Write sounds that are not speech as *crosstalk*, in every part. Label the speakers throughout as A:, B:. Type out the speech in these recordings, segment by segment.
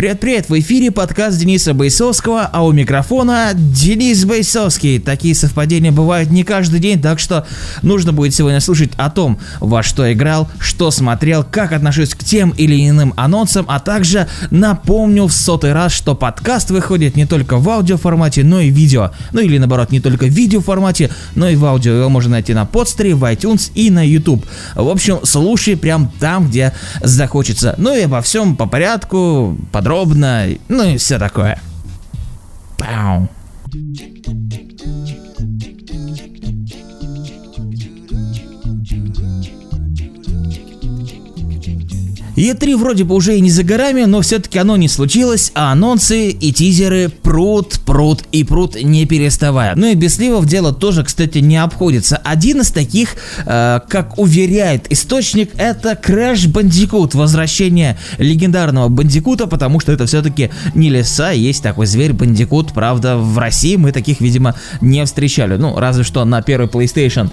A: Привет-привет, в эфире подкаст Дениса Бойсовского, а у микрофона Денис Бойсовский. Такие совпадения бывают не каждый день, так что нужно будет сегодня слушать о том, во что играл, что смотрел, как отношусь к тем или иным анонсам, а также напомню в сотый раз, что подкаст выходит не только в аудиоформате, но и видео. Ну или наоборот, не только в видеоформате, но и в аудио. Его можно найти на подстере, в iTunes и на YouTube. В общем, слушай прям там, где захочется. Ну и обо всем по порядку, подробно подробно, ну и все такое. Пау. Е3 вроде бы уже и не за горами, но все-таки оно не случилось, а анонсы и тизеры прут, прут и прут не переставая. Ну и без сливов дело тоже, кстати, не обходится. Один из таких, э, как уверяет источник, это Crash Bandicoot, возвращение легендарного Бандикута, потому что это все-таки не леса, есть такой зверь Бандикут, правда, в России мы таких, видимо, не встречали. Ну, разве что на первый PlayStation.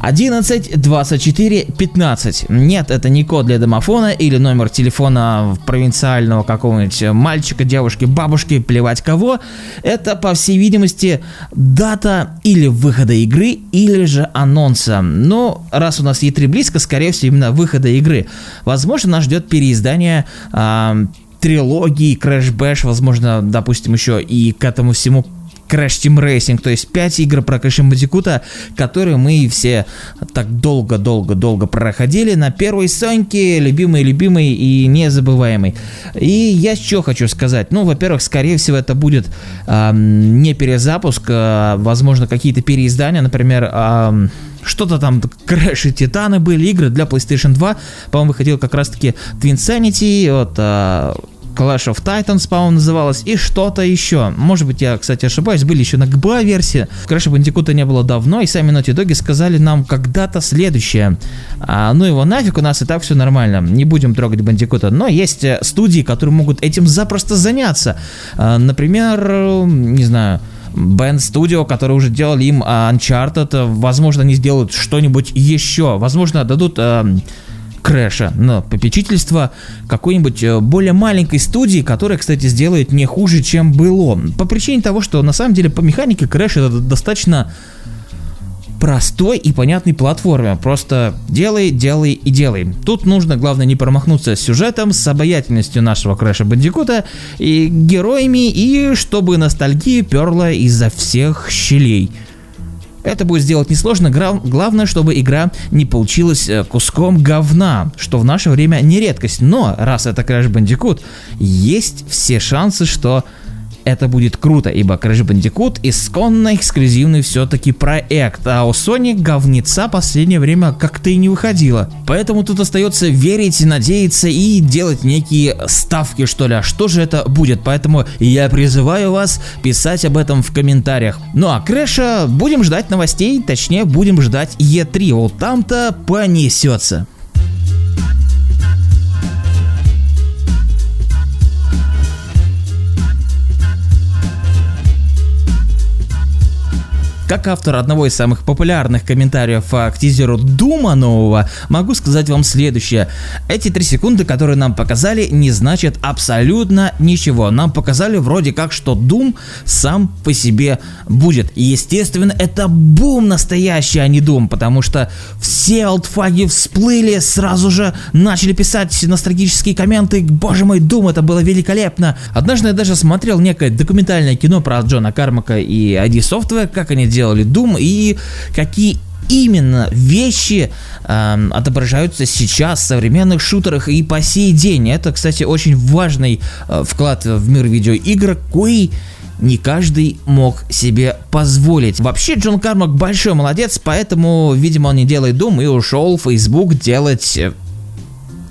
A: 11 24 15. Нет, это не код для домофона или номер телефона провинциального какого-нибудь мальчика, девушки, бабушки, плевать кого. Это, по всей видимости, дата или выхода игры, или же анонса. Но раз у нас E3 близко, скорее всего, именно выхода игры. Возможно, нас ждет переиздание э, трилогии Crash Bash, возможно, допустим, еще и к этому всему Crash Team Racing, то есть 5 игр про Crash Bandicoot, которые мы все так долго-долго-долго проходили на первой Соньке, любимый-любимый и незабываемый. И я что хочу сказать, ну, во-первых, скорее всего, это будет э, не перезапуск, а, возможно, какие-то переиздания, например, э, что-то там, Crash и Титаны были, игры для PlayStation 2, по-моему, выходил как раз-таки Twin Sanity, вот, э, Clash of Titans, по-моему, называлась, и что-то еще. Может быть, я, кстати, ошибаюсь, были еще на GBA версии. Crash Bandicoot не было давно, и сами Naughty Dog сказали нам когда-то следующее. А, ну его нафиг, у нас и так все нормально, не будем трогать Бандикута. Но есть э, студии, которые могут этим запросто заняться. А, например, не знаю, Bend Studio, которые уже делали им Uncharted, возможно, они сделают что-нибудь еще, возможно, дадут э, Крэша на попечительство какой-нибудь э, более маленькой студии, которая, кстати, сделает не хуже, чем было. По причине того, что на самом деле по механике Крэш это достаточно простой и понятный платформер. Просто делай, делай и делай. Тут нужно, главное, не промахнуться с сюжетом, с обаятельностью нашего Крэша Бандикута и героями, и чтобы ностальгия перла изо всех щелей. Это будет сделать несложно, главное, чтобы игра не получилась э, куском говна, что в наше время не редкость. Но раз это Crash Bandicoot, есть все шансы, что это будет круто, ибо Crash Bandicoot исконно эксклюзивный все-таки проект, а у Sony говнеца последнее время как-то и не выходило. Поэтому тут остается верить, надеяться и делать некие ставки, что ли, а что же это будет. Поэтому я призываю вас писать об этом в комментариях. Ну а Крэша будем ждать новостей, точнее будем ждать E3, вот там-то понесется. Как автор одного из самых популярных комментариев к тизеру Дума нового, могу сказать вам следующее. Эти три секунды, которые нам показали, не значат абсолютно ничего. Нам показали вроде как, что Doom сам по себе будет. Естественно, это бум настоящий, а не Doom, потому что все алтфаги всплыли, сразу же начали писать ностальгические комменты. Боже мой, Doom, это было великолепно. Однажды я даже смотрел некое документальное кино про Джона Кармака и ID Software, как они делали Doom и какие именно вещи э, отображаются сейчас в современных шутерах и по сей день. Это, кстати, очень важный э, вклад в мир видеоигр, кой не каждый мог себе позволить. Вообще, Джон Кармак большой молодец, поэтому, видимо, он не делает Doom и ушел в Facebook делать э,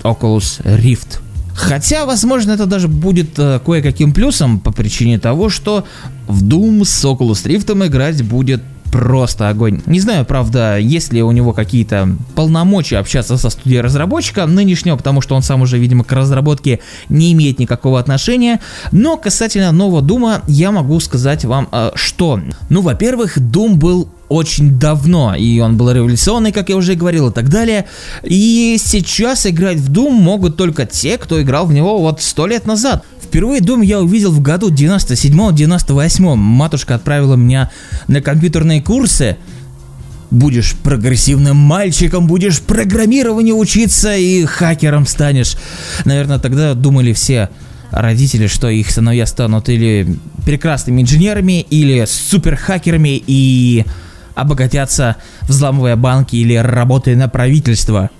A: Oculus Rift. Хотя, возможно, это даже будет э, кое-каким плюсом по причине того, что в Doom с Oculus Rift играть будет просто огонь. Не знаю, правда, есть ли у него какие-то полномочия общаться со студией разработчика нынешнего, потому что он сам уже, видимо, к разработке не имеет никакого отношения. Но касательно нового Дума я могу сказать вам, э, что, ну, во-первых, Doom был очень давно, и он был революционный, как я уже говорил, и так далее. И сейчас играть в Doom могут только те, кто играл в него вот сто лет назад. Впервые дом я увидел в году 97-98. Матушка отправила меня на компьютерные курсы. Будешь прогрессивным мальчиком, будешь программирование учиться и хакером станешь. Наверное, тогда думали все родители, что их сыновья станут или прекрасными инженерами, или суперхакерами и обогатятся, взламывая банки или работая на правительство.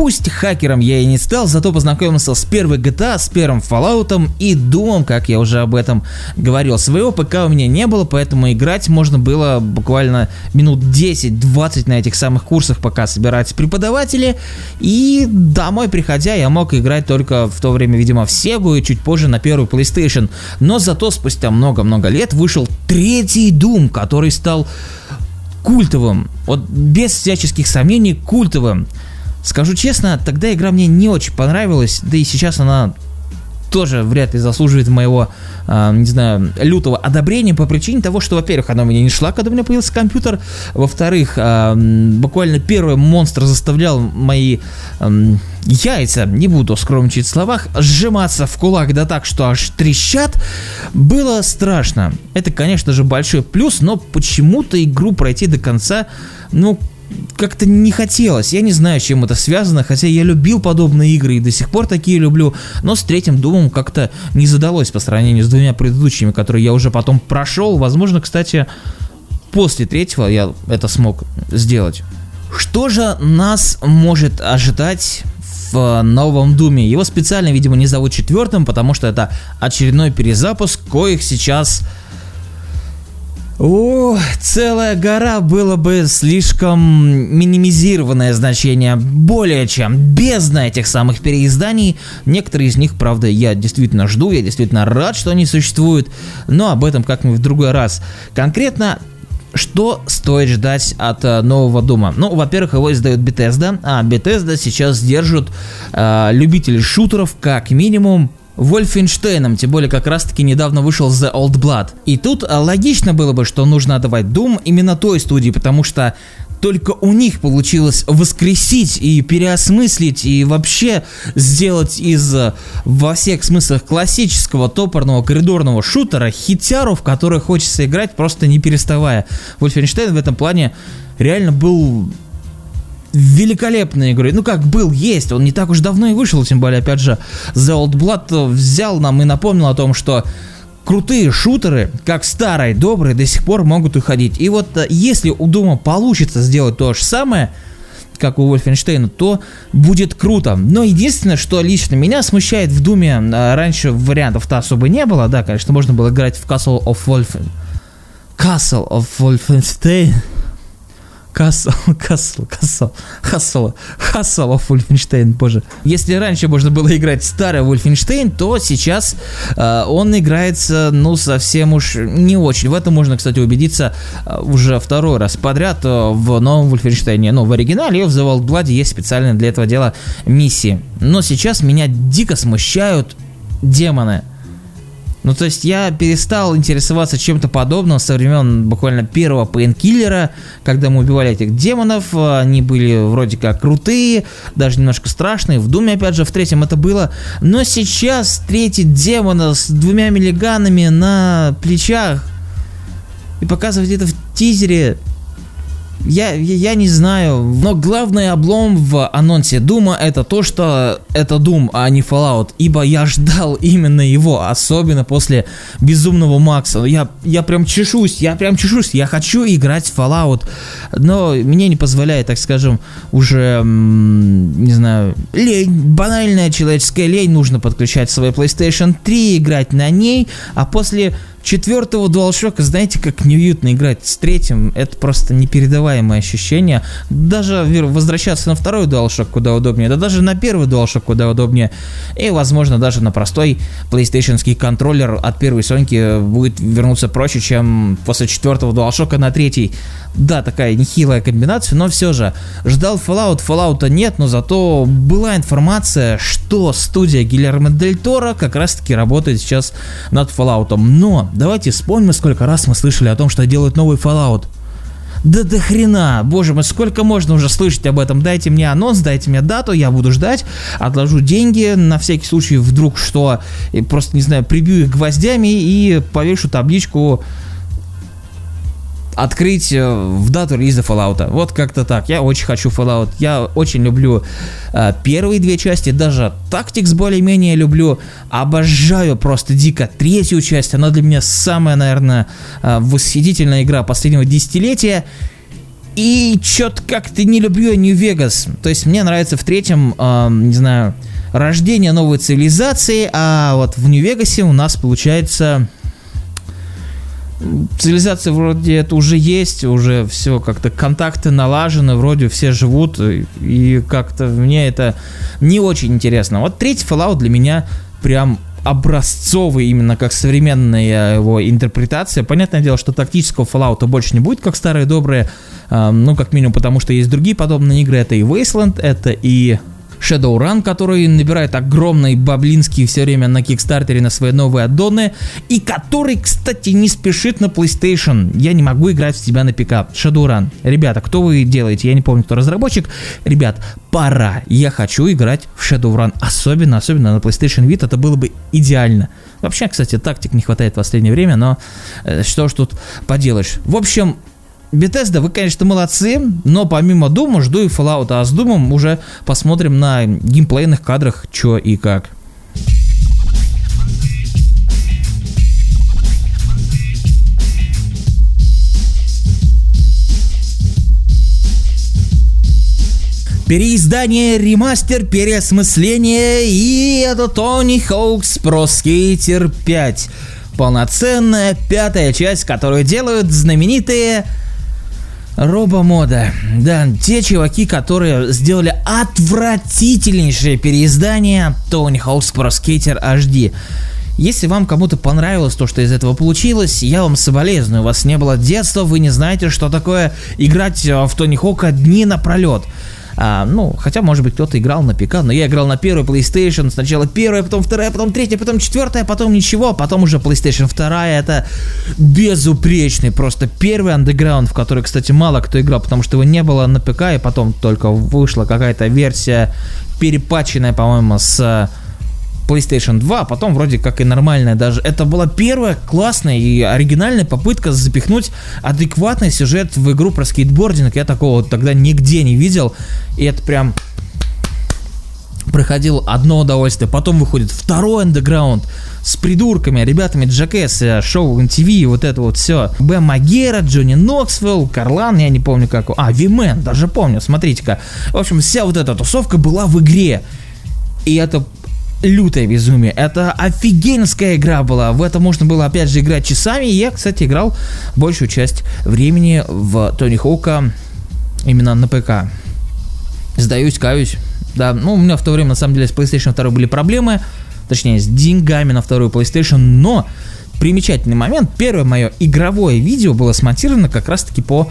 A: Пусть хакером я и не стал, зато познакомился с первой GTA, с первым Fallout и Doom, как я уже об этом говорил. Своего ПК у меня не было, поэтому играть можно было буквально минут 10-20 на этих самых курсах, пока собирать преподаватели. И домой приходя, я мог играть только в то время, видимо, в Sega и чуть позже на первую PlayStation. Но зато спустя много-много лет вышел третий Doom, который стал культовым. Вот без всяческих сомнений культовым. Скажу честно, тогда игра мне не очень понравилась, да и сейчас она тоже вряд ли заслуживает моего, э, не знаю, лютого одобрения по причине того, что, во-первых, она у меня не шла, когда у меня появился компьютер, во-вторых, э, буквально первый монстр заставлял мои э, яйца, не буду скромничать в словах, сжиматься в кулак да так, что аж трещат, было страшно. Это, конечно же, большой плюс, но почему-то игру пройти до конца, ну, как-то не хотелось. Я не знаю, с чем это связано, хотя я любил подобные игры и до сих пор такие люблю, но с третьим Думом как-то не задалось по сравнению с двумя предыдущими, которые я уже потом прошел. Возможно, кстати, после третьего я это смог сделать. Что же нас может ожидать в новом Думе? Его специально, видимо, не зовут четвертым, потому что это очередной перезапуск, коих сейчас о, целая гора было бы слишком минимизированное значение, более чем бездна этих самых переизданий. Некоторые из них, правда, я действительно жду, я действительно рад, что они существуют, но об этом как-нибудь в другой раз. Конкретно что стоит ждать от э, нового Дума? Ну, во-первых, его издает Bethesda, а Bethesda сейчас держит э, любителей шутеров как минимум Вольфенштейном, тем более как раз таки недавно вышел The Old Blood. И тут а, логично было бы, что нужно отдавать Doom именно той студии, потому что только у них получилось воскресить и переосмыслить и вообще сделать из а, во всех смыслах классического топорного коридорного шутера хитяру, в который хочется играть просто не переставая. Вольфенштейн в этом плане реально был великолепной игрой. Ну как был, есть, он не так уж давно и вышел, тем более, опять же, The Old Blood взял нам и напомнил о том, что крутые шутеры, как старые, добрые, до сих пор могут уходить. И вот э, если у Дума получится сделать то же самое, как у Wolfenstein, то будет круто. Но единственное, что лично меня смущает в Думе, э, раньше вариантов-то особо не было, да, конечно, можно было играть в Castle of Wolfen. Castle of Wolfenstein. Кассел, Кассел, Кассел, Хассела, Хассела Вольфенштейн, боже. Если раньше можно было играть старый Вольфенштейн, то сейчас э, он играется, ну, совсем уж не очень. В этом можно, кстати, убедиться э, уже второй раз подряд э, в новом Вольфенштейне. Ну, в оригинале и в The Wild Blood есть специально для этого дела миссии. Но сейчас меня дико смущают демоны. Ну, то есть я перестал интересоваться чем-то подобным со времен буквально первого пейнкиллера, когда мы убивали этих демонов, они были вроде как крутые, даже немножко страшные, в Думе, опять же, в третьем это было, но сейчас третий демона с двумя миллиганами на плечах и показывать это в тизере, я, я, не знаю, но главный облом в анонсе Дума это то, что это Doom, а не Fallout, ибо я ждал *laughs* именно его, особенно после Безумного Макса. Я, я прям чешусь, я прям чешусь, я хочу играть в Fallout, но мне не позволяет, так скажем, уже, не знаю, лень, банальная человеческая лень, нужно подключать свой PlayStation 3, играть на ней, а после четвертого DualShock, знаете, как неуютно играть с третьим, это просто непередаваемое ощущение. Даже возвращаться на второй DualShock куда удобнее, да даже на первый DualShock куда удобнее. И, возможно, даже на простой PlayStation контроллер от первой Соньки будет вернуться проще, чем после четвертого DualShock на третий. Да, такая нехилая комбинация, но все же. Ждал Fallout, Fallout нет, но зато была информация, что студия Гильермо Дель Торо как раз таки работает сейчас над Fallout. Но давайте вспомним, сколько раз мы слышали о том, что делают новый Fallout. Да до хрена, боже мой, сколько можно уже слышать об этом? Дайте мне анонс, дайте мне дату, я буду ждать, отложу деньги на всякий случай, вдруг что, и просто, не знаю, прибью их гвоздями и повешу табличку открыть э, в дату релиза Fallout. Вот как-то так. Я очень хочу Fallout. Я очень люблю э, первые две части, даже Tactics более-менее люблю. Обожаю просто дико третью часть. Она для меня самая, наверное, э, восхитительная игра последнего десятилетия. И чё-то как-то не люблю New Vegas. То есть мне нравится в третьем, э, не знаю, рождение новой цивилизации, а вот в Нью-Вегасе у нас получается цивилизация вроде это уже есть, уже все как-то контакты налажены, вроде все живут, и как-то мне это не очень интересно. Вот третий Fallout для меня прям образцовый именно как современная его интерпретация. Понятное дело, что тактического Fallout больше не будет, как старые добрые, э, ну, как минимум потому, что есть другие подобные игры. Это и Wasteland, это и Shadowrun, который набирает огромные баблинские все время на Кикстартере на свои новые аддоны, и который, кстати, не спешит на PlayStation. Я не могу играть в тебя на ПК. Shadowrun. Ребята, кто вы делаете? Я не помню, кто разработчик. Ребят, пора. Я хочу играть в Shadowrun. Особенно, особенно на PlayStation Vita. Это было бы идеально. Вообще, кстати, тактик не хватает в последнее время, но э, что ж тут поделаешь. В общем, Bethesda, вы, конечно, молодцы, но помимо Дума жду и Fallout, а с Думом уже посмотрим на геймплейных кадрах, что и как. Переиздание, ремастер, переосмысление и это Тони Хоукс Pro Skater 5. Полноценная пятая часть, которую делают знаменитые Робомода. Да, те чуваки, которые сделали отвратительнейшее переиздание Tony Hawk's Pro Skater HD. Если вам кому-то понравилось то, что из этого получилось, я вам соболезную. У вас не было детства, вы не знаете, что такое играть в Тони Хока дни напролет. А, ну, хотя, может быть, кто-то играл на ПК, но я играл на первый PlayStation, сначала первая, потом вторая, потом третья, потом четвертая, потом ничего, потом уже PlayStation 2, это безупречный, просто первый андеграунд, в который, кстати, мало кто играл, потому что его не было на ПК, и потом только вышла какая-то версия перепаченная, по-моему, с PlayStation 2, а потом вроде как и нормальная даже. Это была первая классная и оригинальная попытка запихнуть адекватный сюжет в игру про скейтбординг. Я такого тогда нигде не видел. И это прям проходил одно удовольствие, потом выходит второй андеграунд с придурками, ребятами Джакес, э, шоу MTV, вот это вот все. Б. Магера, Джонни Ноксвилл, Карлан, я не помню как. А, Вимен, даже помню, смотрите-ка. В общем, вся вот эта тусовка была в игре. И это лютое безумие. Это офигенская игра была. В это можно было опять же играть часами. Я, кстати, играл большую часть времени в Тони Хоука именно на ПК. Сдаюсь, каюсь. Да, ну у меня в то время на самом деле с PlayStation 2 были проблемы. Точнее, с деньгами на вторую PlayStation. Но примечательный момент. Первое мое игровое видео было смонтировано как раз таки по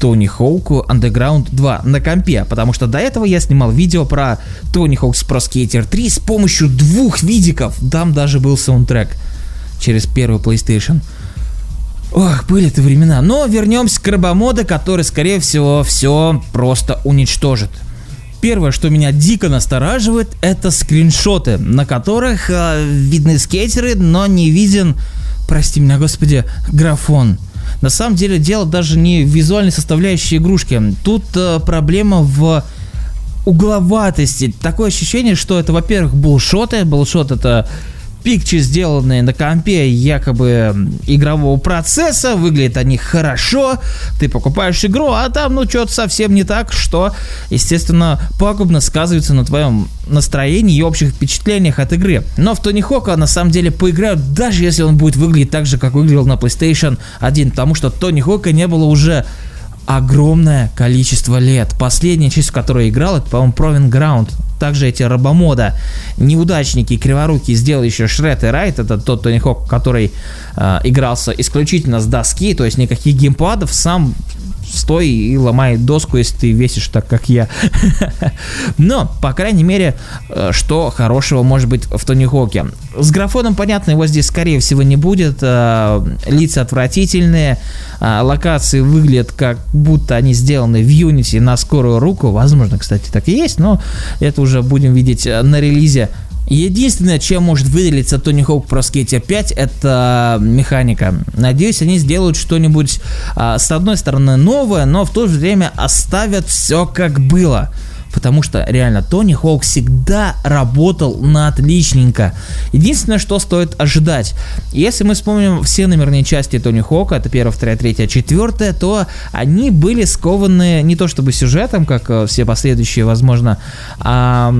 A: Тони Хоуку Underground 2 на компе, потому что до этого я снимал видео про Тони Хоукс Pro Skater 3 с помощью двух видиков, там даже был саундтрек через первый PlayStation. Ох, были это времена. Но вернемся к рабомода, который, скорее всего, все просто уничтожит. Первое, что меня дико настораживает, это скриншоты, на которых э, видны скейтеры, но не виден, прости меня, господи, графон. На самом деле дело даже не в визуальной составляющей игрушки. Тут э, проблема в угловатости. Такое ощущение, что это, во-первых, булшоты. Булшот это пикчи, сделанные на компе якобы игрового процесса, выглядят они хорошо, ты покупаешь игру, а там ну что-то совсем не так, что, естественно, пагубно сказывается на твоем настроении и общих впечатлениях от игры. Но в Тони Хока на самом деле поиграют, даже если он будет выглядеть так же, как выглядел на PlayStation 1, потому что Тони Хока не было уже огромное количество лет. Последняя часть, в которой играл, это, по-моему, Proving Ground также эти рабомода, неудачники, криворуки сделали еще Шред и Райт, это тот Тони Хок, который э, игрался исключительно с доски, то есть никаких геймпадов, сам стой и ломай доску, если ты весишь так, как я. *laughs* Но, по крайней мере, э, что хорошего может быть в Тони Хоке. С графоном, понятно, его здесь, скорее всего, не будет. Э, лица отвратительные, э, локации выглядят как будто они сделаны в Unity на скорую руку. Возможно, кстати, так и есть, но это уже будем видеть на релизе. Единственное, чем может выделиться Тони Хоук про Skater 5, это механика. Надеюсь, они сделают что-нибудь, а, с одной стороны, новое, но в то же время оставят все как было потому что реально Тони Хоук всегда работал на отличненько. Единственное, что стоит ожидать, если мы вспомним все номерные части Тони Хоука, это первая, вторая, третья, четвертая, то они были скованы не то чтобы сюжетом, как э, все последующие, возможно, а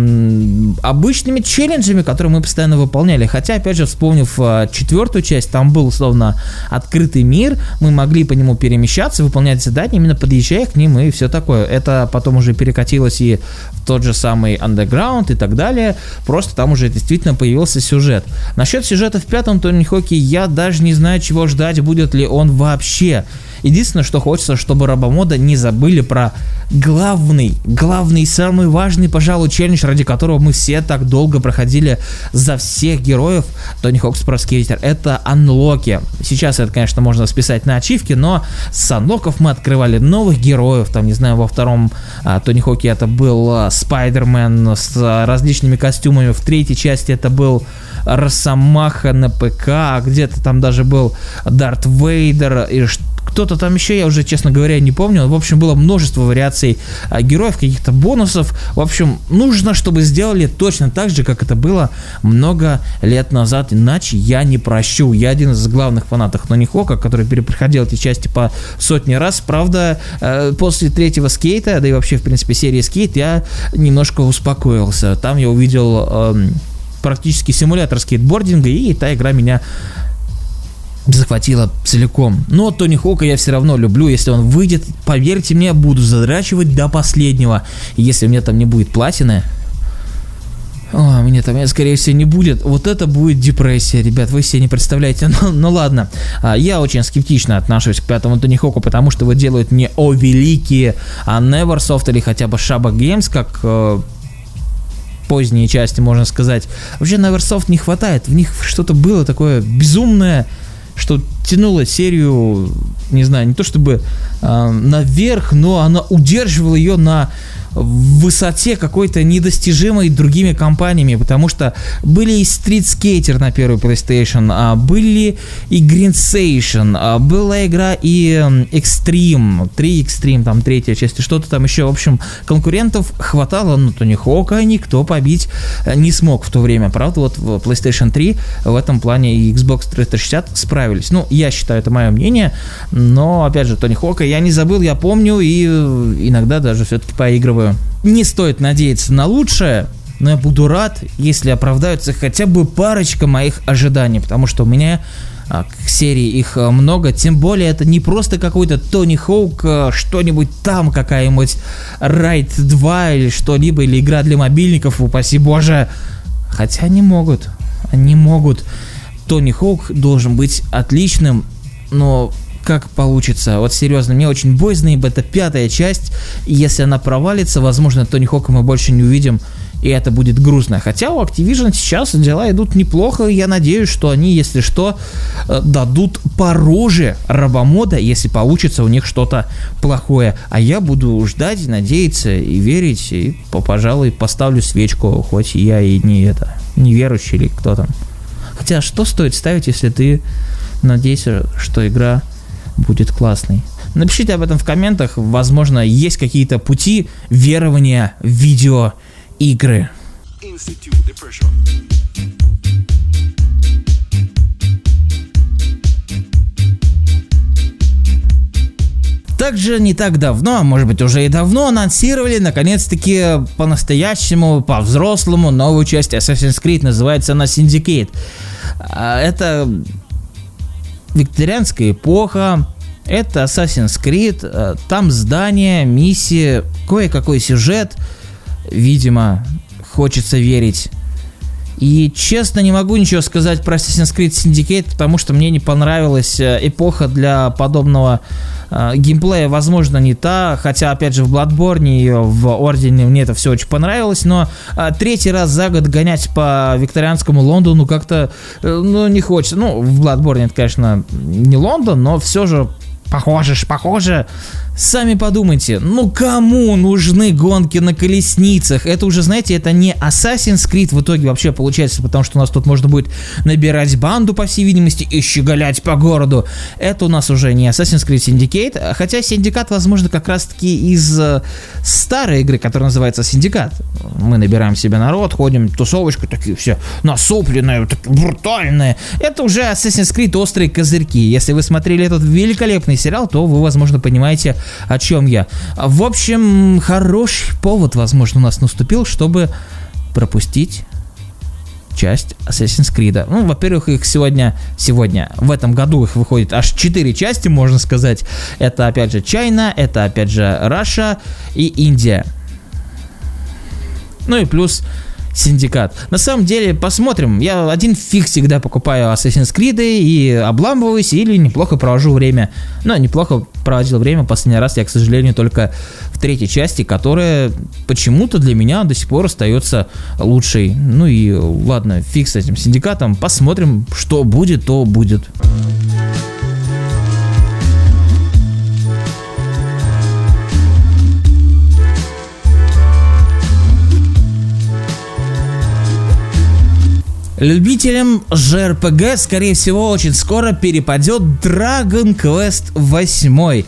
A: обычными челленджами, которые мы постоянно выполняли. Хотя, опять же, вспомнив э, четвертую часть, там был, условно, открытый мир, мы могли по нему перемещаться, выполнять задания, именно подъезжая к ним и все такое. Это потом уже перекатилось и в тот же самый Underground и так далее. Просто там уже действительно появился сюжет. Насчет сюжета в пятом Тони Хоке я даже не знаю, чего ждать, будет ли он вообще. Единственное, что хочется, чтобы Рабомода не забыли про главный, главный, самый важный, пожалуй, челлендж, ради которого мы все так долго проходили за всех героев Тони Хокс Про Скейтер. Это анлоки. Сейчас это, конечно, можно списать на ачивки, но с анлоков мы открывали новых героев. Там, не знаю, во втором а, Тони Хоке это был а, Спайдермен с а, различными костюмами. В третьей части это был Росомаха на ПК, где-то там даже был Дарт Вейдер и кто-то там еще, я уже, честно говоря, не помню. В общем, было множество вариаций а, героев, каких-то бонусов. В общем, нужно, чтобы сделали точно так же, как это было много лет назад. Иначе я не прощу. Я один из главных фанатов Нони Хока, который перепроходил эти части по сотни раз. Правда, э, после третьего скейта, да и вообще, в принципе, серии скейт, я немножко успокоился. Там я увидел э, практически симулятор скейтбординга, и та игра меня захватила целиком. Но Тони Хока я все равно люблю. Если он выйдет, поверьте мне, буду задрачивать до последнего. Если у меня там не будет платины, о, мне там, я, скорее всего, не будет. Вот это будет депрессия, ребят, вы себе не представляете. *laughs* Ну, ну ладно, а, я очень скептично отношусь к пятому Тони Хоку, потому что его делают не о великие, а Neversoft или хотя бы Shaba Games, как э, поздние части, можно сказать. Вообще Neversoft не хватает, в них что-то было такое безумное, что тянуло серию, не знаю, не то чтобы э, наверх, но она удерживала ее на в высоте какой-то недостижимой другими компаниями, потому что были и Street Skater на первый PlayStation, а были и Greensation, а была игра и Extreme, 3 Extreme, там третья часть, что-то там еще, в общем, конкурентов хватало, но Тони Хока никто побить э, не смог в то время, правда, вот в PlayStation 3 в этом плане и Xbox 360 справились, ну, я считаю, это мое мнение, но, опять же, Тони Хока я не забыл, я помню и э, иногда даже все-таки поигрываю не стоит надеяться на лучшее, но я буду рад, если оправдаются хотя бы парочка моих ожиданий, потому что у меня а, к серии их а, много, тем более это не просто какой-то Тони Хоук, а, что-нибудь там, какая-нибудь Райт 2 или что-либо, или игра для мобильников, упаси боже. Хотя они могут, они могут. Тони Хоук должен быть отличным, но как получится. Вот серьезно, мне очень боязно, ибо это пятая часть, и если она провалится, возможно, Тони Хока мы больше не увидим, и это будет грустно. Хотя у Activision сейчас дела идут неплохо, и я надеюсь, что они, если что, э, дадут пороже рабомода, если получится у них что-то плохое. А я буду ждать, надеяться и верить, и, пожалуй, поставлю свечку, хоть я и не это, неверующий или кто там. Хотя, что стоит ставить, если ты надеешься, что игра будет классный. Напишите об этом в комментах. Возможно, есть какие-то пути верования в видеоигры. Также не так давно, а может быть уже и давно, анонсировали наконец-таки по-настоящему, по-взрослому новую часть Assassin's Creed, называется она Syndicate. А, это викторианская эпоха, это Assassin's Creed, э, там здание, миссии, кое-какой сюжет, видимо, хочется верить. И честно не могу ничего сказать про Assassin's Creed Syndicate, потому что мне не понравилась э, эпоха для подобного э, геймплея, возможно, не та, хотя, опять же, в Bloodborne и в Ордене мне это все очень понравилось, но э, третий раз за год гонять по викторианскому Лондону как-то, э, ну, не хочется. Ну, в Bloodborne это, конечно, не Лондон, но все же похоже, похоже. Сами подумайте, ну кому нужны гонки на колесницах? Это уже, знаете, это не Assassin's Creed в итоге вообще получается, потому что у нас тут можно будет набирать банду, по всей видимости, и щеголять по городу. Это у нас уже не Assassin's Creed Syndicate, хотя Синдикат, возможно, как раз-таки из э, старой игры, которая называется Синдикат. Мы набираем себе народ, ходим тусовочку, такие все насупленные, такие брутальные. Это уже Assassin's Creed острые козырьки. Если вы смотрели этот великолепный сериал, то вы, возможно, понимаете, о чем я. В общем, хороший повод, возможно, у нас наступил, чтобы пропустить часть Assassin's Creed. Ну, во-первых, их сегодня, сегодня, в этом году их выходит аж 4 части, можно сказать. Это, опять же, China, это, опять же, Russia и Индия. Ну и плюс Синдикат. На самом деле, посмотрим. Я один фиг всегда покупаю Assassin's Creed и обламываюсь или неплохо провожу время. Но неплохо проводил время последний раз я, к сожалению, только в третьей части, которая почему-то для меня до сих пор остается лучшей. Ну и ладно, фиг с этим Синдикатом. Посмотрим, что будет, то будет. Любителям JRPG, скорее всего, очень скоро перепадет Dragon Quest 8.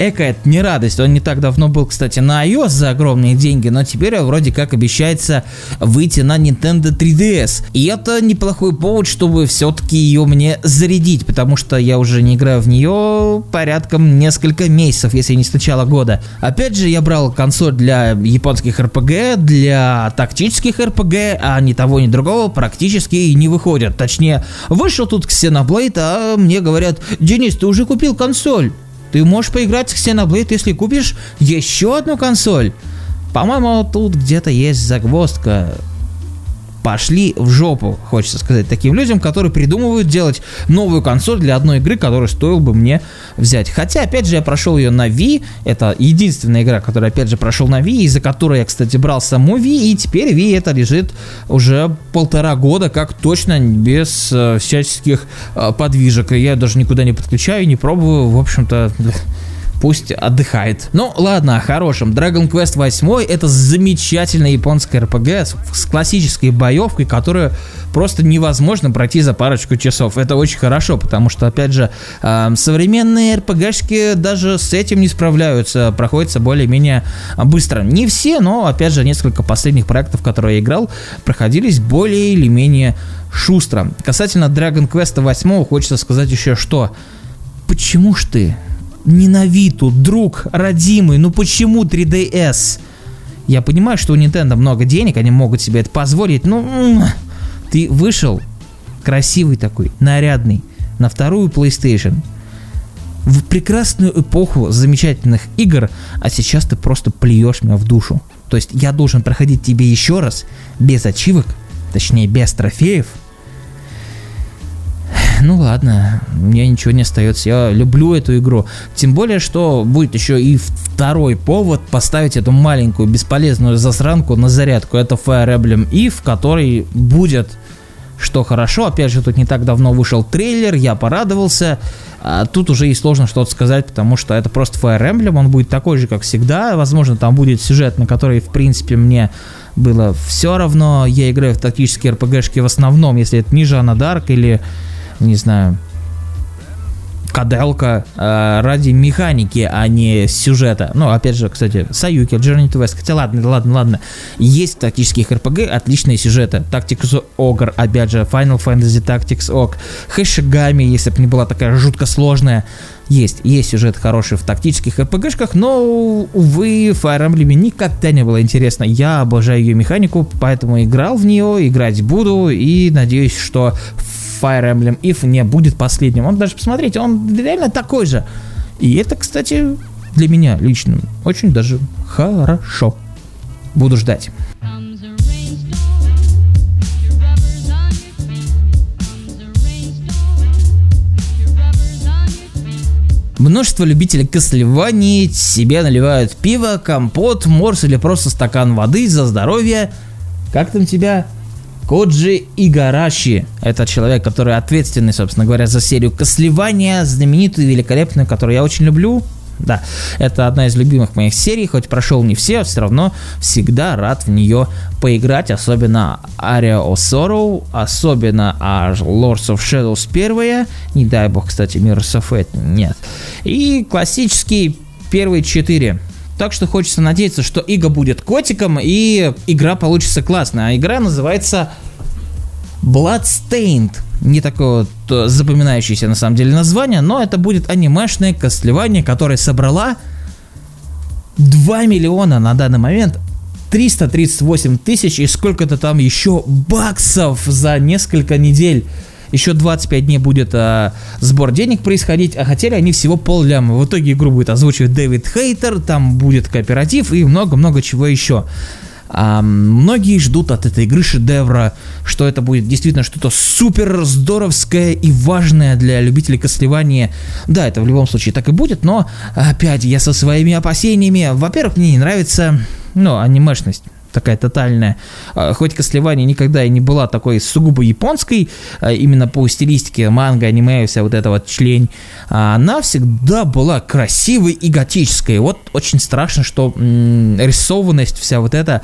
A: Эка это не радость. Он не так давно был, кстати, на iOS за огромные деньги, но теперь вроде как обещается выйти на Nintendo 3DS. И это неплохой повод, чтобы все-таки ее мне зарядить, потому что я уже не играю в нее порядком несколько месяцев, если не с начала года. Опять же, я брал консоль для японских RPG, для тактических RPG, а ни того, ни другого практически не выходят. Точнее, вышел тут Xenoblade, а мне говорят, Денис, ты уже купил консоль? Ты можешь поиграть в Xenoblade, если купишь еще одну консоль. По-моему, тут где-то есть загвоздка пошли в жопу, хочется сказать таким людям, которые придумывают делать новую консоль для одной игры, которую стоило бы мне взять. Хотя, опять же, я прошел ее на Wii, это единственная игра, которую, опять же, прошел на Wii, из-за которой я, кстати, брал саму Wii, и теперь Wii это лежит уже полтора года, как точно без э, всяческих э, подвижек. Я даже никуда не подключаю, не пробую, в общем-то *laughs* пусть отдыхает. Ну ладно, о хорошем. Dragon Quest 8 это замечательная японская RPG с, с классической боевкой, которую просто невозможно пройти за парочку часов. Это очень хорошо, потому что, опять же, э, современные RPG-шки даже с этим не справляются, проходятся более-менее быстро. Не все, но, опять же, несколько последних проектов, которые я играл, проходились более или менее шустро. Касательно Dragon Quest 8 хочется сказать еще что. Почему ж ты Ненавиду, друг, родимый, ну почему 3DS? Я понимаю, что у Nintendo много денег, они могут себе это позволить, но ты вышел красивый такой, нарядный, на вторую PlayStation, в прекрасную эпоху замечательных игр, а сейчас ты просто плюешь меня в душу. То есть я должен проходить тебе еще раз, без ачивок, точнее без трофеев, ну ладно, мне ничего не остается. Я люблю эту игру. Тем более, что будет еще и второй повод поставить эту маленькую бесполезную засранку на зарядку. Это Fire Emblem Eve, который будет что хорошо. Опять же, тут не так давно вышел трейлер, я порадовался. А тут уже и сложно что-то сказать, потому что это просто Fire Emblem, он будет такой же, как всегда. Возможно, там будет сюжет, на который, в принципе, мне было все равно. Я играю в тактические RPG-шки в основном, если это не Жанна Дарк или не знаю, каделка э, ради механики, а не сюжета. Ну, опять же, кстати, Саюки, Journey to West. Хотя, ладно, ладно, ладно. Есть в тактических RPG отличные сюжеты. Tactics Ogre, опять же, Final Fantasy Tactics Ogre. Хэшигами, если бы не была такая жутко сложная. Есть, есть сюжет хороший в тактических RPG-шках, но, увы, Fire Emblem никогда не было интересно. Я обожаю ее механику, поэтому играл в нее, играть буду, и надеюсь, что Fire Emblem If не будет последним. Он даже, посмотрите, он реально такой же. И это, кстати, для меня лично очень даже хорошо. Буду ждать. Множество любителей кослеваний себе наливают пиво, компот, морс или просто стакан воды за здоровье. Как там тебя? Коджи Игараши. Это человек, который ответственный, собственно говоря, за серию Кослевания, знаменитую, великолепную, которую я очень люблю. Да, это одна из любимых моих серий, хоть прошел не все, все равно всегда рад в нее поиграть, особенно Area of Sorrow, особенно Lords of Shadows первая, не дай бог, кстати, Mirrors of Fate, нет. И классические первые четыре. Так что хочется надеяться, что Ига будет котиком и игра получится классная. А игра называется Bloodstained. Не такое вот э, запоминающееся на самом деле название, но это будет анимешное костлевание, которое собрала 2 миллиона на данный момент 338 тысяч и сколько-то там еще баксов за несколько недель. Еще 25 дней будет а, сбор денег происходить, а хотели они всего пол ляма. В итоге игру будет озвучивать Дэвид Хейтер, там будет кооператив и много-много чего еще. А, многие ждут от этой игры шедевра, что это будет действительно что-то супер здоровское и важное для любителей костлевания. Да, это в любом случае так и будет, но опять я со своими опасениями. Во-первых, мне не нравится, ну, анимешность такая тотальная. А, хоть Кослевания никогда и не была такой сугубо японской, а, именно по стилистике манга, аниме, вся вот эта вот члень, а, она всегда была красивой и готической. Вот очень страшно, что рисованность вся вот эта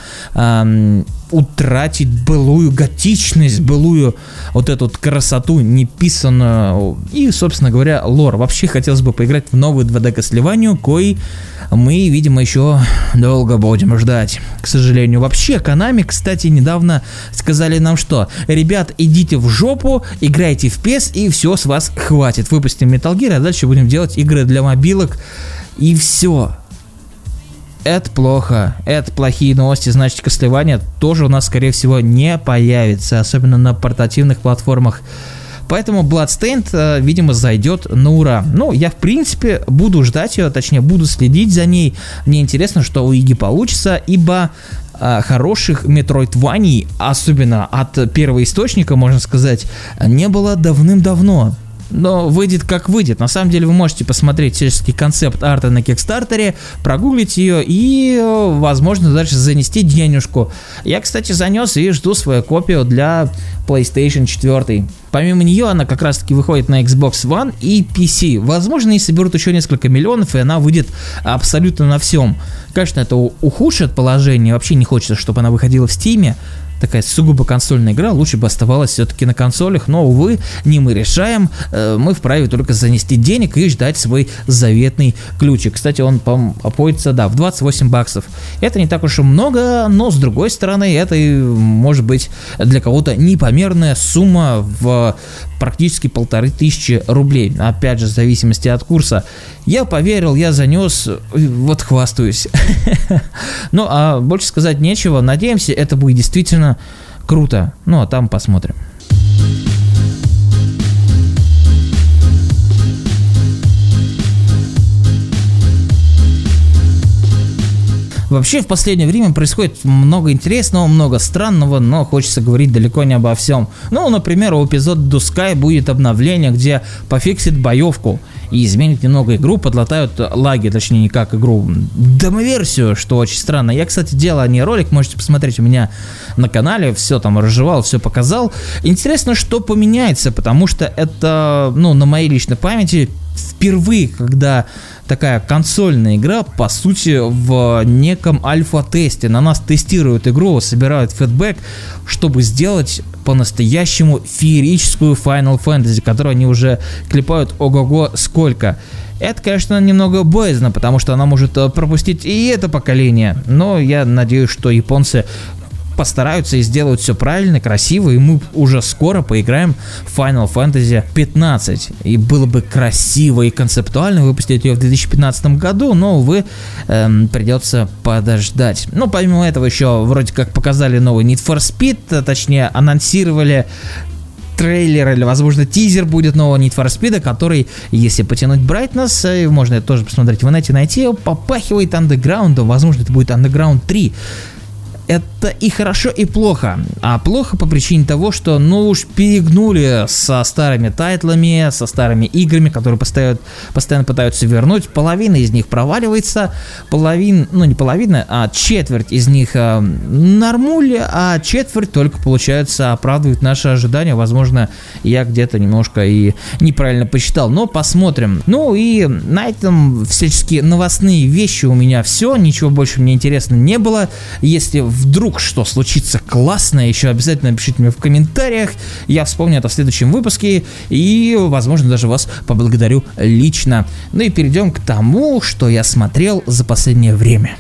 A: утратить былую готичность, былую вот эту вот красоту неписанную и, собственно говоря, лор. Вообще хотелось бы поиграть в новую 2D Кослеванию, кой мы, видимо, еще долго будем ждать. К сожалению, вообще, Konami, кстати, недавно сказали нам что? Ребят, идите в жопу, играйте в PES и все, с вас хватит. Выпустим Metal Gear, а дальше будем делать игры для мобилок и все. Это плохо, это плохие новости, значит костлевание тоже у нас скорее всего не появится, особенно на портативных платформах. Поэтому Bloodstained, э, видимо, зайдет на ура. Ну, я, в принципе, буду ждать ее, точнее, буду следить за ней. Мне интересно, что у Иги получится, ибо э, хороших метроидваний, особенно от первого источника, можно сказать, не было давным-давно но выйдет как выйдет. На самом деле вы можете посмотреть всяческий концепт арта на Кикстартере, прогуглить ее и, возможно, дальше занести денежку. Я, кстати, занес и жду свою копию для PlayStation 4. Помимо нее она как раз таки выходит на Xbox One и PC. Возможно, и соберут еще несколько миллионов, и она выйдет абсолютно на всем. Конечно, это ухудшит положение, вообще не хочется, чтобы она выходила в Steam, такая сугубо консольная игра, лучше бы оставалась все-таки на консолях, но, увы, не мы решаем, э, мы вправе только занести денег и ждать свой заветный ключик. Кстати, он, по обходится, да, в 28 баксов. Это не так уж и много, но, с другой стороны, это может быть для кого-то непомерная сумма в практически полторы тысячи рублей. Опять же, в зависимости от курса. Я поверил, я занес, вот хвастаюсь. *laughs* Ну, а больше сказать нечего. Надеемся, это будет действительно круто. Ну, а там посмотрим. Вообще в последнее время происходит много интересного, много странного, но хочется говорить далеко не обо всем. Ну, например, у эпизода Дускай будет обновление, где пофиксит боевку и изменит немного игру, подлатают лаги, точнее не как игру, демоверсию, что очень странно. Я, кстати, делал не ролик, можете посмотреть у меня на канале, все там разжевал, все показал. Интересно, что поменяется, потому что это, ну, на моей личной памяти впервые, когда такая консольная игра, по сути, в неком альфа-тесте. На нас тестируют игру, собирают фидбэк, чтобы сделать по-настоящему феерическую Final Fantasy, которую они уже клепают ого-го сколько. Это, конечно, немного боязно, потому что она может э, пропустить и это поколение. Но я надеюсь, что японцы постараются и сделают все правильно, красиво, и мы уже скоро поиграем в Final Fantasy 15. И было бы красиво и концептуально выпустить ее в 2015 году, но, увы, эм, придется подождать. Ну, помимо этого еще вроде как показали новый Need for Speed, а точнее анонсировали трейлер или, возможно, тизер будет нового Need for Speed, который, если потянуть Brightness, э, можно это тоже посмотреть в инете, найти, попахивает андеграундом, возможно, это будет Underground 3 это и хорошо, и плохо. А плохо по причине того, что ну уж перегнули со старыми тайтлами, со старыми играми, которые постоянно, постоянно пытаются вернуть. Половина из них проваливается, половина, ну не половина, а четверть из них э, нормуль, а четверть только, получается, оправдывает наши ожидания. Возможно, я где-то немножко и неправильно посчитал, но посмотрим. Ну и на этом всяческие новостные вещи у меня все, ничего больше мне интересно не было. Если вдруг что случится классное, еще обязательно напишите мне в комментариях. Я вспомню это в следующем выпуске и, возможно, даже вас поблагодарю лично. Ну и перейдем к тому, что я смотрел за последнее время.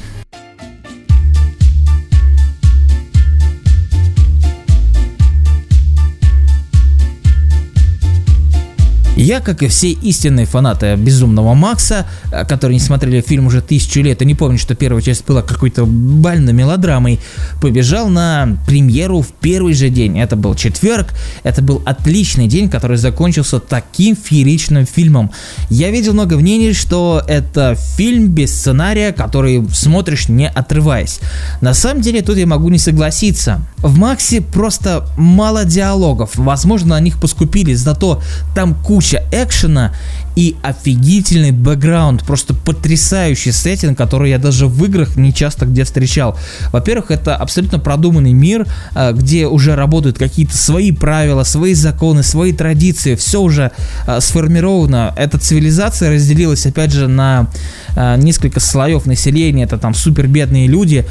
A: Я, как и все истинные фанаты Безумного Макса, э, которые не смотрели фильм уже тысячу лет и не помню, что первая часть была какой-то бальной мелодрамой, побежал на премьеру в первый же день. Это был четверг, это был отличный день, который закончился таким фееричным фильмом. Я видел много мнений, что это фильм без сценария, который смотришь не отрываясь. На самом деле тут я могу не согласиться. В Максе просто мало диалогов, возможно на них поскупились, зато там куча куча экшена и офигительный бэкграунд, просто потрясающий сеттинг, который я даже в играх не часто где встречал. Во-первых, это абсолютно продуманный мир, э, где уже работают какие-то свои правила, свои законы, свои традиции, все уже э, сформировано. Эта цивилизация разделилась, опять же, на э, несколько слоев населения. Это там супер бедные люди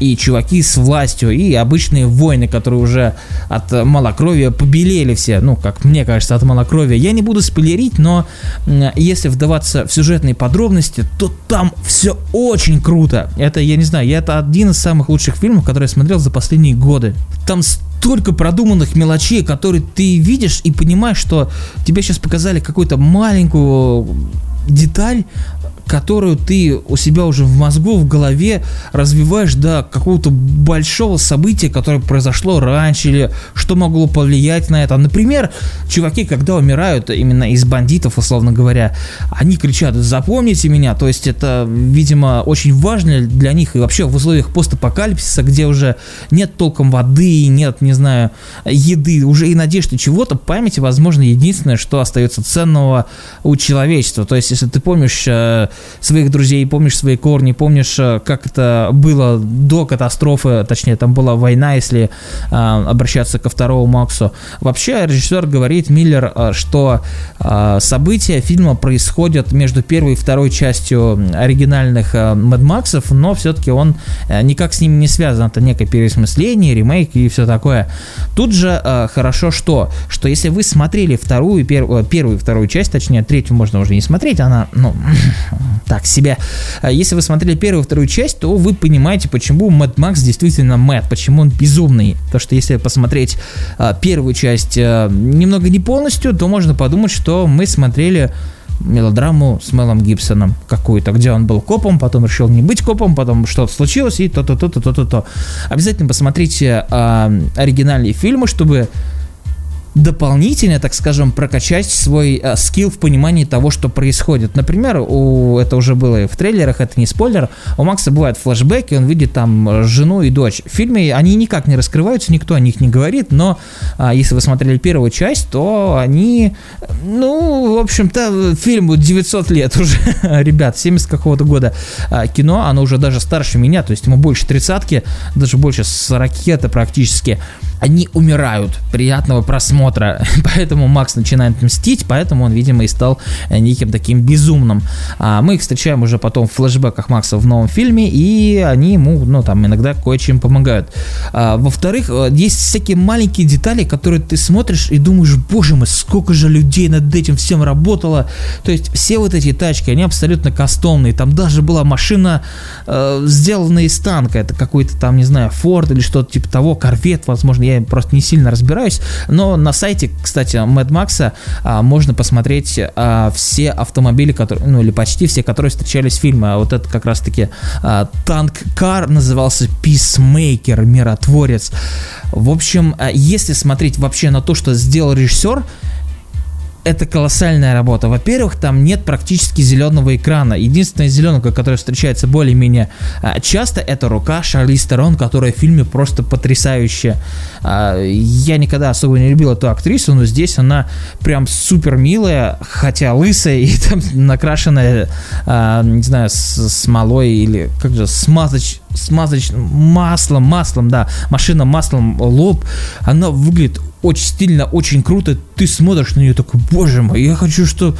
A: и чуваки с властью, и обычные воины, которые уже от малокровия побелели все. Ну, как мне кажется, от малокровия. Я не буду спойлерить, но если вдаваться в сюжетные подробности, то там все очень круто. Это, я не знаю, это один из самых лучших фильмов, которые я смотрел за последние годы. Там столько продуманных мелочей, которые ты видишь и понимаешь, что тебе сейчас показали какую-то маленькую деталь, которую ты у себя уже в мозгу, в голове развиваешь до какого-то большого события, которое произошло раньше, или что могло повлиять на это. Например, чуваки, когда умирают именно из бандитов, условно говоря, они кричат «запомните меня», то есть это, видимо, очень важно для них и вообще в условиях постапокалипсиса, где уже нет толком воды, нет, не знаю, еды, уже и надежды чего-то, память, возможно, единственное, что остается ценного у человечества. То есть, если ты помнишь э, своих друзей, помнишь свои корни, помнишь, э, как это было до катастрофы, точнее, там была война, если э, обращаться ко второму Максу. Вообще, режиссер говорит, Миллер, э, что э, события фильма происходят между первой и второй частью оригинальных э, Mad Максов, но все-таки он э, никак с ними не связан. Это некое переосмысление, ремейк и все такое. Тут же э, хорошо что? Что если вы смотрели вторую, пер, э, первую и вторую часть, точнее, третью можно уже не смотреть, она, ну, *clears throat* так себе. А если вы смотрели первую и вторую часть, то вы понимаете, почему Мэтт Макс действительно Мэтт, почему он безумный. То, что если посмотреть а, первую часть а, немного не полностью, то можно подумать, что мы смотрели мелодраму с Мелом Гибсоном какую-то, где он был копом, потом решил не быть копом, потом что-то случилось и то-то-то-то-то-то. Обязательно посмотрите э, оригинальные фильмы, чтобы дополнительно, так скажем, прокачать свой э, скилл в понимании того, что происходит. Например, у, это уже было и в трейлерах, это не спойлер, у Макса бывают флешбеки, он видит там жену и дочь. В фильме они никак не раскрываются, никто о них не говорит, но а, если вы смотрели первую часть, то они, ну, в общем-то, фильму 900 лет уже, *laughs* ребят, 70 какого-то года а, кино, оно уже даже старше меня, то есть ему больше тридцатки, даже больше 40 это практически они умирают. Приятного просмотра. *laughs* Поэтому Макс начинает мстить, поэтому он, видимо, и стал э, неким таким безумным. А мы их встречаем уже потом в флешбеках Макса в новом фильме, и они ему, ну, там, иногда кое-чем помогают. А, во-вторых, э, есть всякие маленькие детали, которые ты смотришь и думаешь, боже мой, сколько же людей над этим всем работало. То есть все вот эти тачки, они абсолютно кастомные. Там даже была машина, э, сделанная из танка. Это какой-то там, не знаю, Форд или что-то типа того, корвет, возможно, я просто не сильно разбираюсь, но на сайте, кстати, Mad Max а, можно посмотреть а, все автомобили, которые, ну или почти все, которые встречались в фильме. А вот это как раз-таки а, танк Кар назывался Peacemaker, миротворец. В общем, а, если смотреть вообще на то, что сделал режиссер, это колоссальная работа. Во-первых, там нет практически зеленого экрана. Единственная зеленка, которая встречается более-менее а, часто, это рука Шарли Стерон, которая в фильме просто потрясающая. А, я никогда особо не любил эту актрису, но здесь она прям супер милая, хотя лысая и *laughs* там накрашенная, а, не знаю, смолой или как же, смазоч, смазочным маслом, маслом, да, машина маслом лоб. Она выглядит очень стильно, очень круто. Ты смотришь на нее такой, боже мой, я хочу, что,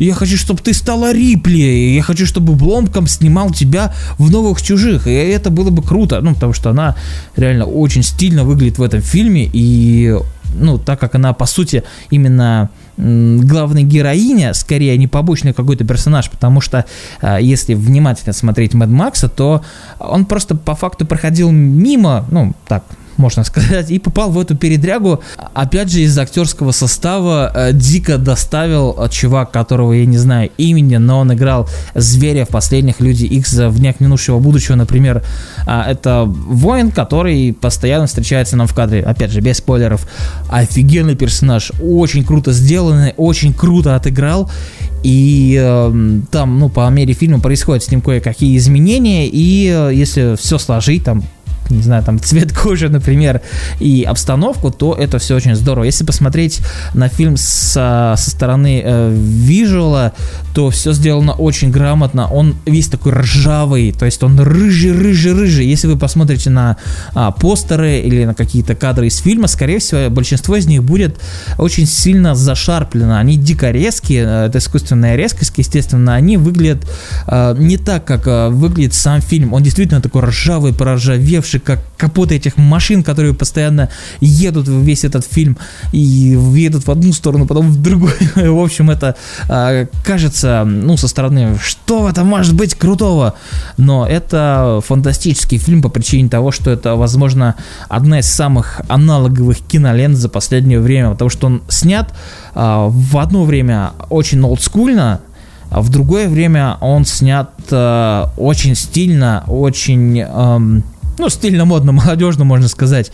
A: я хочу, чтобы ты стала Рипли, я хочу, чтобы Бломком снимал тебя в новых чужих, и это было бы круто, ну потому что она реально очень стильно выглядит в этом фильме и ну, так как она, по сути, именно главная героиня, скорее не побочный какой-то персонаж, потому что э, если внимательно смотреть Мэд Макса, то он просто по факту проходил мимо, ну, так, можно сказать, и попал в эту передрягу. Опять же, из актерского состава э, дико доставил э, чувак, которого я не знаю имени, но он играл зверя в последних Люди X в днях минувшего будущего, например. Э, это воин, который постоянно встречается нам в кадре. Опять же, без спойлеров. Офигенный персонаж, очень круто сделанный, очень круто отыграл. И э, там, ну, по мере фильма происходят с ним кое-какие изменения, и э, если все сложить, там, не знаю, там *laughs* цвет кожи, например, и обстановку, то это все очень здорово. Если посмотреть на фильм со, со стороны э, визуала, то все сделано очень грамотно. Он весь такой ржавый, то есть он рыжий, рыжий, рыжий. Если вы посмотрите на а, постеры или на какие-то кадры из фильма, скорее всего, большинство из них будет очень сильно зашарплено. Они дико резкие, э, это искусственная резкость, естественно, они выглядят э, не так, как э, выглядит сам фильм. Он действительно такой ржавый, проржавевший, больше как капоты этих машин, которые постоянно едут в весь этот фильм и едут в одну сторону, потом в другую. *laughs* в общем, это а, кажется, ну, со стороны, что это может быть крутого? Но это фантастический фильм по причине того, что это, возможно, одна из самых аналоговых кинолент за последнее время, потому что он снят а, в одно время очень олдскульно, а в другое время он снят э, очень стильно, очень эм, ну, стильно, модно, *laughs* молодежно, можно сказать.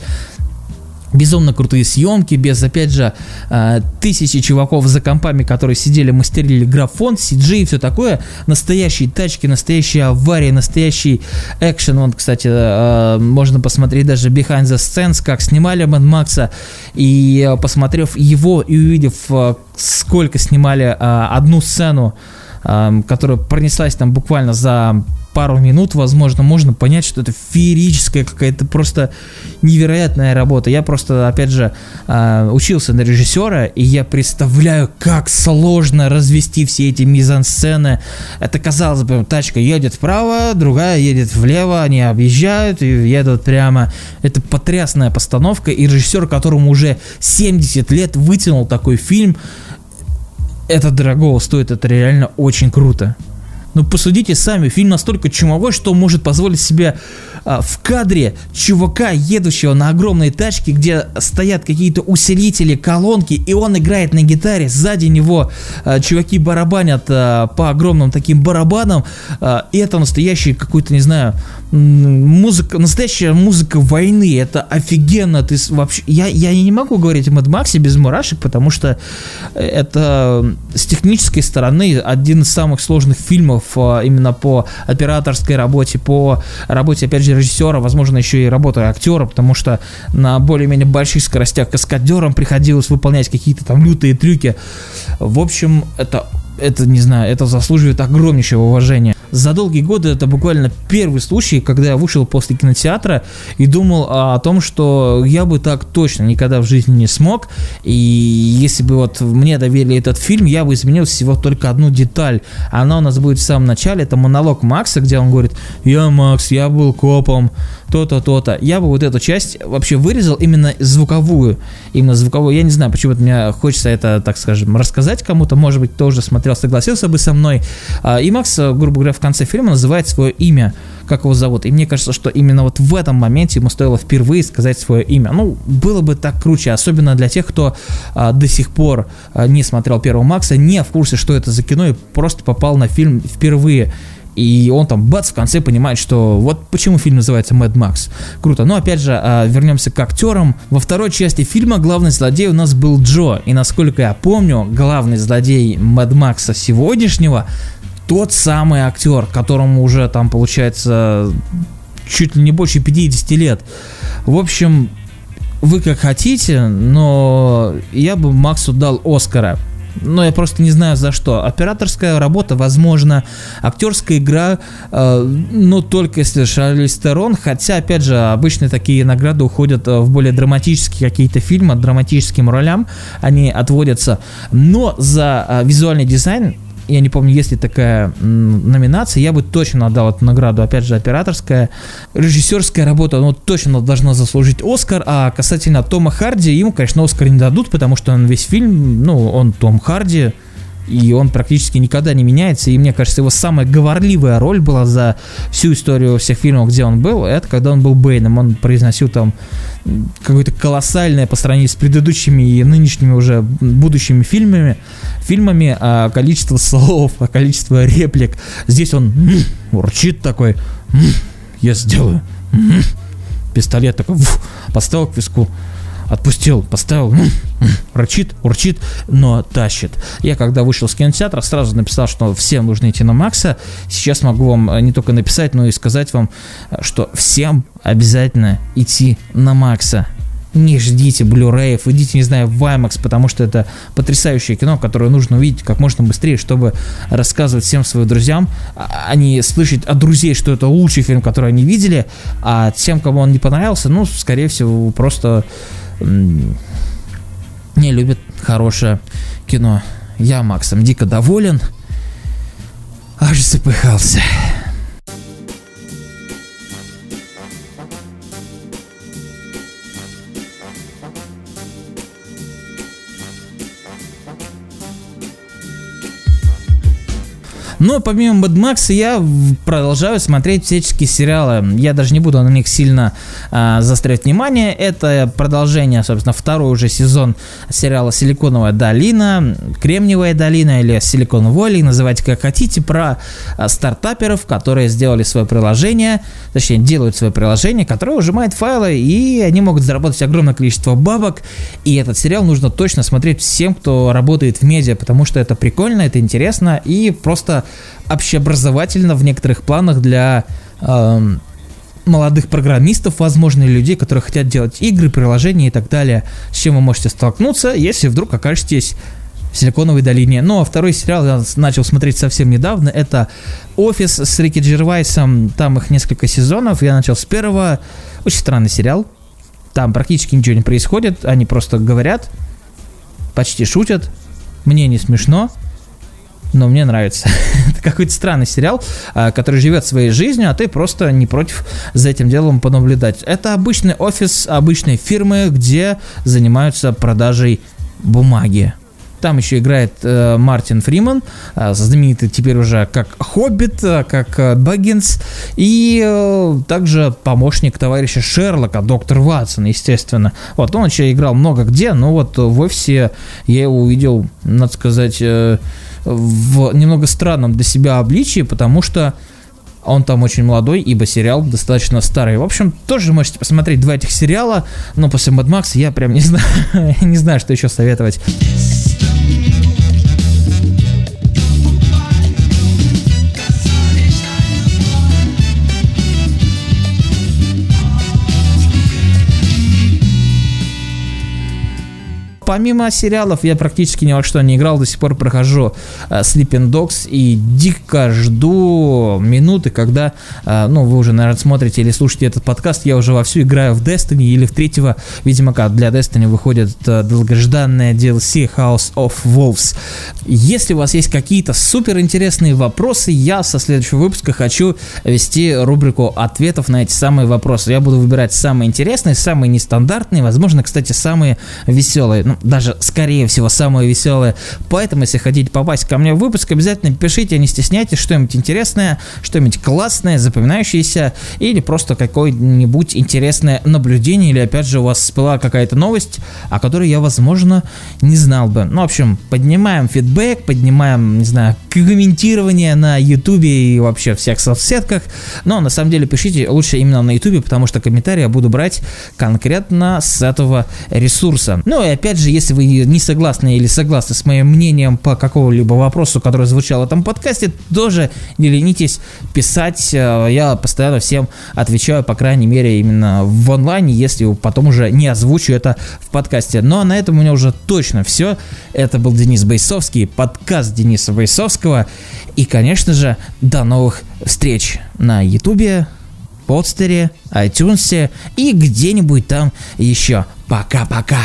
A: Безумно крутые съемки, без, опять же, э, тысячи чуваков за компами, которые сидели, мастерили графон, CG и все такое. Настоящие тачки, настоящие аварии, настоящий экшен. Вот, кстати, э, можно посмотреть даже behind the scenes, как снимали Мad Макса. И э, посмотрев его и увидев, сколько снимали одну сцену, которая пронеслась там буквально за пару минут, возможно, можно понять, что это феерическая какая-то просто невероятная работа. Я просто, опять же, а, учился на режиссера, и я представляю, как сложно развести все эти мизансцены. Это, казалось бы, тачка едет вправо, другая едет влево, они объезжают и едут прямо. Это потрясная постановка, и режиссер, которому уже 70 лет вытянул такой фильм, это дорого стоит, это реально очень круто. Ну посудите сами, фильм настолько чумовой, что может позволить себе а, в кадре чувака, едущего на огромной тачке, где стоят какие-то усилители, колонки, и он играет на гитаре, сзади него а, чуваки барабанят а, по огромным таким барабанам, а, и это настоящий какой-то, не знаю, музыка, настоящая музыка войны, это офигенно, ты вообще, я, я не могу говорить о Mad Max без мурашек, потому что это с технической стороны один из самых сложных фильмов фильмов а, именно по операторской работе, по работе, опять же, режиссера, возможно, еще и работы актера, потому что на более-менее больших скоростях каскадерам приходилось выполнять какие-то там лютые трюки. В общем, это это, не знаю, это заслуживает огромнейшего уважения. За долгие годы это буквально первый случай, когда я вышел после кинотеатра и думал о том, что я бы так точно никогда в жизни не смог. И если бы вот мне доверили этот фильм, я бы изменил всего только одну деталь. Она у нас будет в самом начале, это монолог Макса, где он говорит, я Макс, я был копом, то-то, то-то. Я бы вот эту часть вообще вырезал именно звуковую. Именно звуковую. Я не знаю, почему-то мне хочется это, так скажем, рассказать кому-то. Может быть, тоже смотрел, согласился бы со мной. А, и Макс, грубо говоря, в конце фильма называет свое имя, как его зовут. И мне кажется, что именно вот в этом моменте ему стоило впервые сказать свое имя. Ну, было бы так круче, особенно для тех, кто а, до сих пор а, не смотрел первого Макса, не в курсе, что это за кино и просто попал на фильм впервые. И он там, бац, в конце понимает, что вот почему фильм называется Mad Max. Круто. Но опять же, а, вернемся к актерам. Во второй части фильма главный злодей у нас был Джо. И насколько я помню, главный злодей Mad Max сегодняшнего тот самый актер, которому уже там получается чуть ли не больше 50 лет. В общем, вы как хотите, но я бы Максу дал Оскара. Но я просто не знаю за что. Операторская работа, возможно, актерская игра, э, но только если Шарлиз Терон, хотя, опять же, обычно такие награды уходят э, в более драматические какие-то фильмы, драматическим ролям они отводятся. Но за э, визуальный дизайн я не помню, есть ли такая номинация, я бы точно отдал эту награду, опять же, операторская. Режиссерская работа, ну, точно должна заслужить Оскар, а касательно Тома Харди, ему, конечно, Оскар не дадут, потому что он весь фильм, ну, он Том Харди, и он практически никогда не меняется, и мне кажется, его самая говорливая роль была за всю историю всех фильмов, где он был, это когда он был Бэйном, он произносил там какое-то колоссальное по сравнению с предыдущими и нынешними уже будущими фильмами, фильмами а количество слов, а количество реплик. Здесь он урчит такой, я сделаю. Пистолет такой, поставил к виску отпустил, поставил, рычит, урчит, но тащит. Я когда вышел с кинотеатра, сразу написал, что всем нужно идти на Макса. Сейчас могу вам э, не только написать, но и сказать вам, э, что всем обязательно идти на Макса не ждите блюреев, идите, не знаю, в IMAX, потому что это потрясающее кино, которое нужно увидеть как можно быстрее, чтобы рассказывать всем своим друзьям, а не слышать от друзей, что это лучший фильм, который они видели, а тем, кому он не понравился, ну, скорее всего, просто не любит хорошее кино. Я Максом дико доволен. Аж запыхался. Но помимо Mad Max я продолжаю смотреть всяческие сериалы. Я даже не буду на них сильно а, заострять внимание. Это продолжение, собственно, второй уже сезон сериала «Силиконовая долина», «Кремниевая долина» или «Силиконовая Валли», называйте как хотите, про а, стартаперов, которые сделали свое приложение, точнее, делают свое приложение, которое ужимает файлы, и они могут заработать огромное количество бабок. И этот сериал нужно точно смотреть всем, кто работает в медиа, потому что это прикольно, это интересно, и просто общеобразовательно в некоторых планах для э, молодых программистов, возможно, людей, которые хотят делать игры, приложения и так далее, с чем вы можете столкнуться, если вдруг окажетесь в Силиконовой долине. Ну, а второй сериал я начал смотреть совсем недавно. Это «Офис» с Рики Джервайсом. Там их несколько сезонов. Я начал с первого. Очень странный сериал. Там практически ничего не происходит. Они просто говорят, почти шутят. Мне не смешно но мне нравится. *laughs* Это какой-то странный сериал, а, который живет своей жизнью, а ты просто не против за этим делом понаблюдать. Это обычный офис обычной фирмы, где занимаются продажей бумаги. Там еще играет э, Мартин Фриман, э, знаменитый теперь уже как Хоббит, э, как э, Бэггинс, и э, также помощник товарища Шерлока, доктор Ватсон, естественно. Вот, он еще играл много где, но вот в офисе я его увидел, надо сказать, э, в немного странном для себя обличии, потому что он там очень молодой, ибо сериал достаточно старый. В общем, тоже можете посмотреть два этих сериала, но после Mad Max я прям не знаю, *laughs* не знаю, что еще советовать. Помимо сериалов я практически ни во что не играл, до сих пор прохожу uh, Sleeping Dogs и дико жду минуты, когда, uh, ну, вы уже, наверное, смотрите или слушаете этот подкаст, я уже вовсю играю в Destiny или в третьего, видимо, как для Destiny выходит uh, долгожданная DLC House of Wolves. Если у вас есть какие-то супер интересные вопросы, я со следующего выпуска хочу вести рубрику ответов на эти самые вопросы. Я буду выбирать самые интересные, самые нестандартные, возможно, кстати, самые веселые. Ну, даже, скорее всего, самое веселое. Поэтому, если хотите попасть ко мне в выпуск, обязательно пишите, не стесняйтесь, что-нибудь интересное, что-нибудь классное, запоминающееся, или просто какое-нибудь интересное наблюдение, или, опять же, у вас была какая-то новость, о которой я, возможно, не знал бы. Ну, в общем, поднимаем фидбэк, поднимаем, не знаю, комментирование на ютубе и вообще всех соцсетках, но на самом деле пишите лучше именно на ютубе, потому что комментарии я буду брать конкретно с этого ресурса. Ну и опять если вы не согласны или согласны с моим мнением по какому-либо вопросу, который звучал в этом подкасте, тоже не ленитесь писать. Э, я постоянно всем отвечаю, по крайней мере, именно в онлайне, если потом уже не озвучу это в подкасте. Ну а на этом у меня уже точно все. Это был Денис Бойсовский, подкаст Дениса Бойсовского. И, конечно же, до новых встреч на Ютубе, подстере, iTunes и где-нибудь там еще. Пока-пока.